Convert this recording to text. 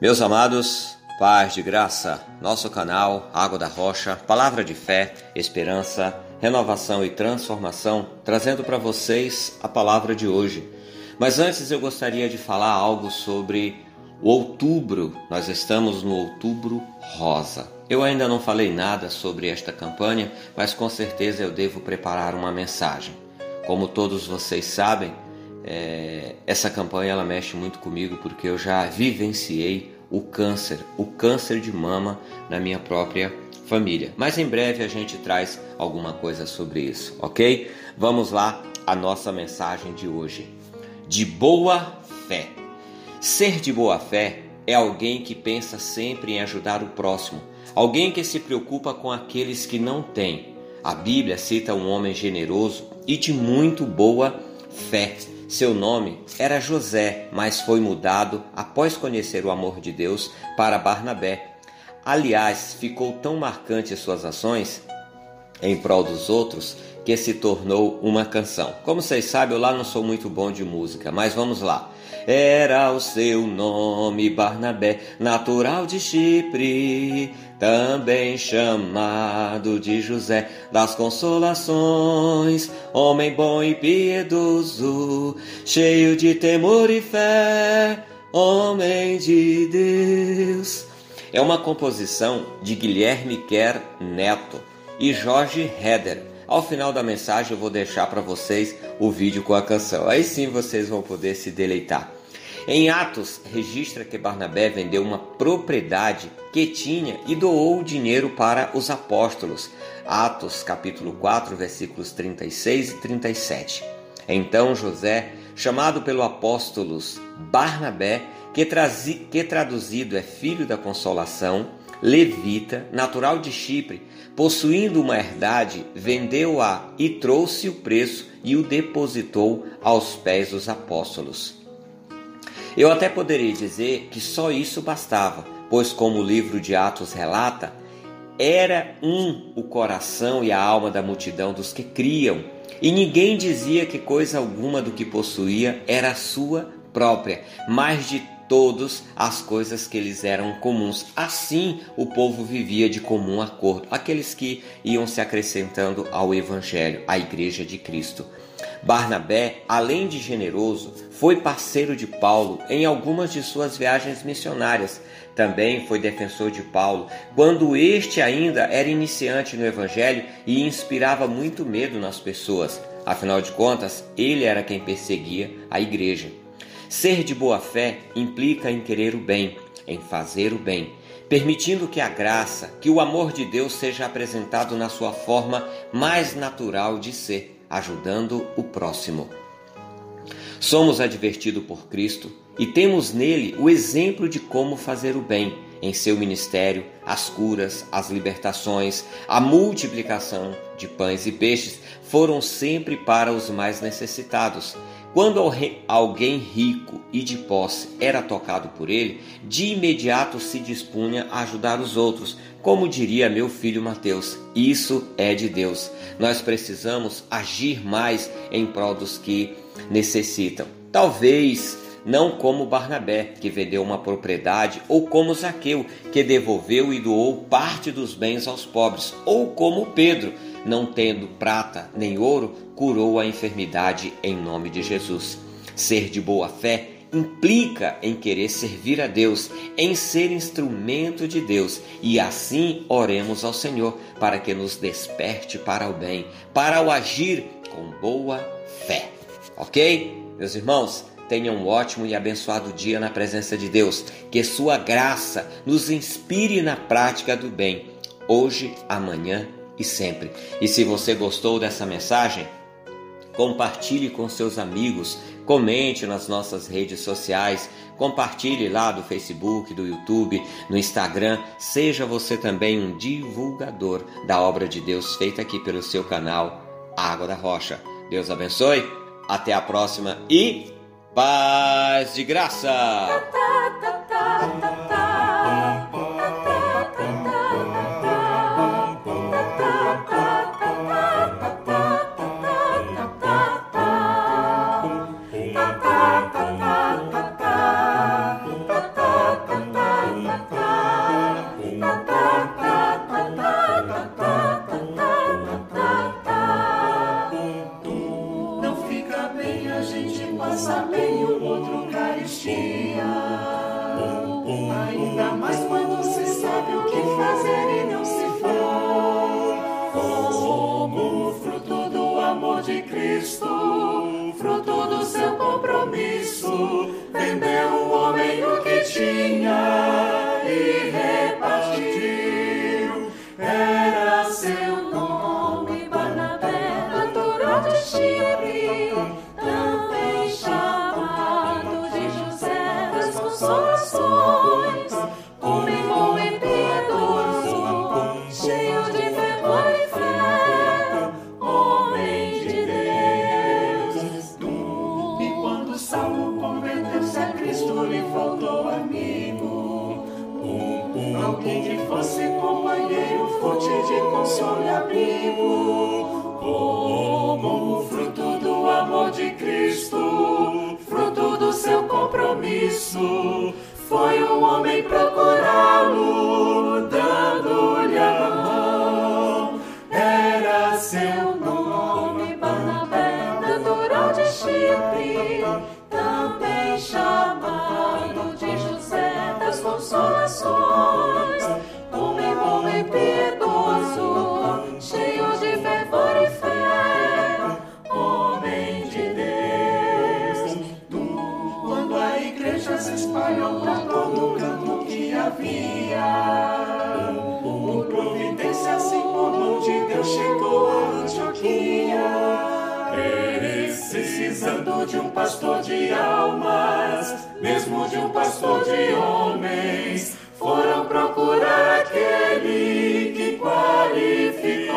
Meus amados, paz de graça, nosso canal Água da Rocha, palavra de fé, esperança, renovação e transformação, trazendo para vocês a palavra de hoje. Mas antes eu gostaria de falar algo sobre o outubro. Nós estamos no outubro rosa. Eu ainda não falei nada sobre esta campanha, mas com certeza eu devo preparar uma mensagem. Como todos vocês sabem, é, essa campanha ela mexe muito comigo porque eu já vivenciei o câncer, o câncer de mama na minha própria família. Mas em breve a gente traz alguma coisa sobre isso, ok? Vamos lá, a nossa mensagem de hoje. De boa fé. Ser de boa fé é alguém que pensa sempre em ajudar o próximo, alguém que se preocupa com aqueles que não têm. A Bíblia cita um homem generoso e de muito boa fé seu nome era José, mas foi mudado após conhecer o amor de Deus para Barnabé. Aliás, ficou tão marcante suas ações em prol dos outros que se tornou uma canção. Como vocês sabem, eu lá não sou muito bom de música, mas vamos lá. Era o seu nome Barnabé, natural de Chipre, também chamado de José das Consolações, homem bom e piedoso, cheio de temor e fé, homem de Deus. É uma composição de Guilherme Kerr Neto e Jorge Heder. Ao final da mensagem eu vou deixar para vocês o vídeo com a canção. Aí sim vocês vão poder se deleitar. Em Atos, registra que Barnabé vendeu uma propriedade que tinha e doou o dinheiro para os apóstolos. Atos, capítulo 4, versículos 36 e 37. Então José, chamado pelo apóstolos Barnabé, que, trazi, que traduzido é filho da consolação, levita, natural de Chipre, possuindo uma herdade, vendeu-a e trouxe o preço e o depositou aos pés dos apóstolos. Eu até poderia dizer que só isso bastava, pois, como o livro de Atos relata, era um o coração e a alma da multidão dos que criam, e ninguém dizia que coisa alguma do que possuía era sua própria, mas de todos as coisas que lhes eram comuns. Assim o povo vivia de comum acordo, aqueles que iam se acrescentando ao evangelho, à igreja de Cristo. Barnabé, além de generoso, foi parceiro de Paulo em algumas de suas viagens missionárias. Também foi defensor de Paulo quando este ainda era iniciante no evangelho e inspirava muito medo nas pessoas. Afinal de contas, ele era quem perseguia a igreja. Ser de boa fé implica em querer o bem, em fazer o bem, permitindo que a graça, que o amor de Deus seja apresentado na sua forma mais natural de ser ajudando o próximo. Somos advertidos por Cristo e temos nele o exemplo de como fazer o bem em seu ministério, as curas, as libertações, a multiplicação de pães e peixes foram sempre para os mais necessitados. Quando alguém rico e de posse era tocado por ele, de imediato se dispunha a ajudar os outros, como diria meu filho Mateus, isso é de Deus. Nós precisamos agir mais em prol dos que necessitam. Talvez não como Barnabé, que vendeu uma propriedade, ou como Zaqueu, que devolveu e doou parte dos bens aos pobres, ou como Pedro, não tendo prata nem ouro, curou a enfermidade em nome de Jesus. Ser de boa fé implica em querer servir a Deus, em ser instrumento de Deus, e assim oremos ao Senhor para que nos desperte para o bem, para o agir com boa fé. Ok? Meus irmãos, tenham um ótimo e abençoado dia na presença de Deus. Que Sua graça nos inspire na prática do bem, hoje, amanhã e sempre. E se você gostou dessa mensagem, compartilhe com seus amigos, comente nas nossas redes sociais, compartilhe lá do Facebook, do YouTube, no Instagram. Seja você também um divulgador da obra de Deus feita aqui pelo seu canal Água da Rocha. Deus abençoe, até a próxima e paz de graça! Também o outro caristia. Ainda mais quando se sabe o que fazer e não se faz. Como fruto do amor de Cristo, fruto do seu compromisso, vendeu o homem o que tinha e repartiu. Alguém que fosse companheiro, fonte de consolo e abrigo. Como o fruto do amor de Cristo, fruto do seu compromisso, foi um homem procurá-lo, espalhou por todo canto que havia. o providência, assim por mão de Deus, chegou a Antioquia. Precisando de um pastor de almas, mesmo de um pastor de homens, foram procurar aquele que qualificou.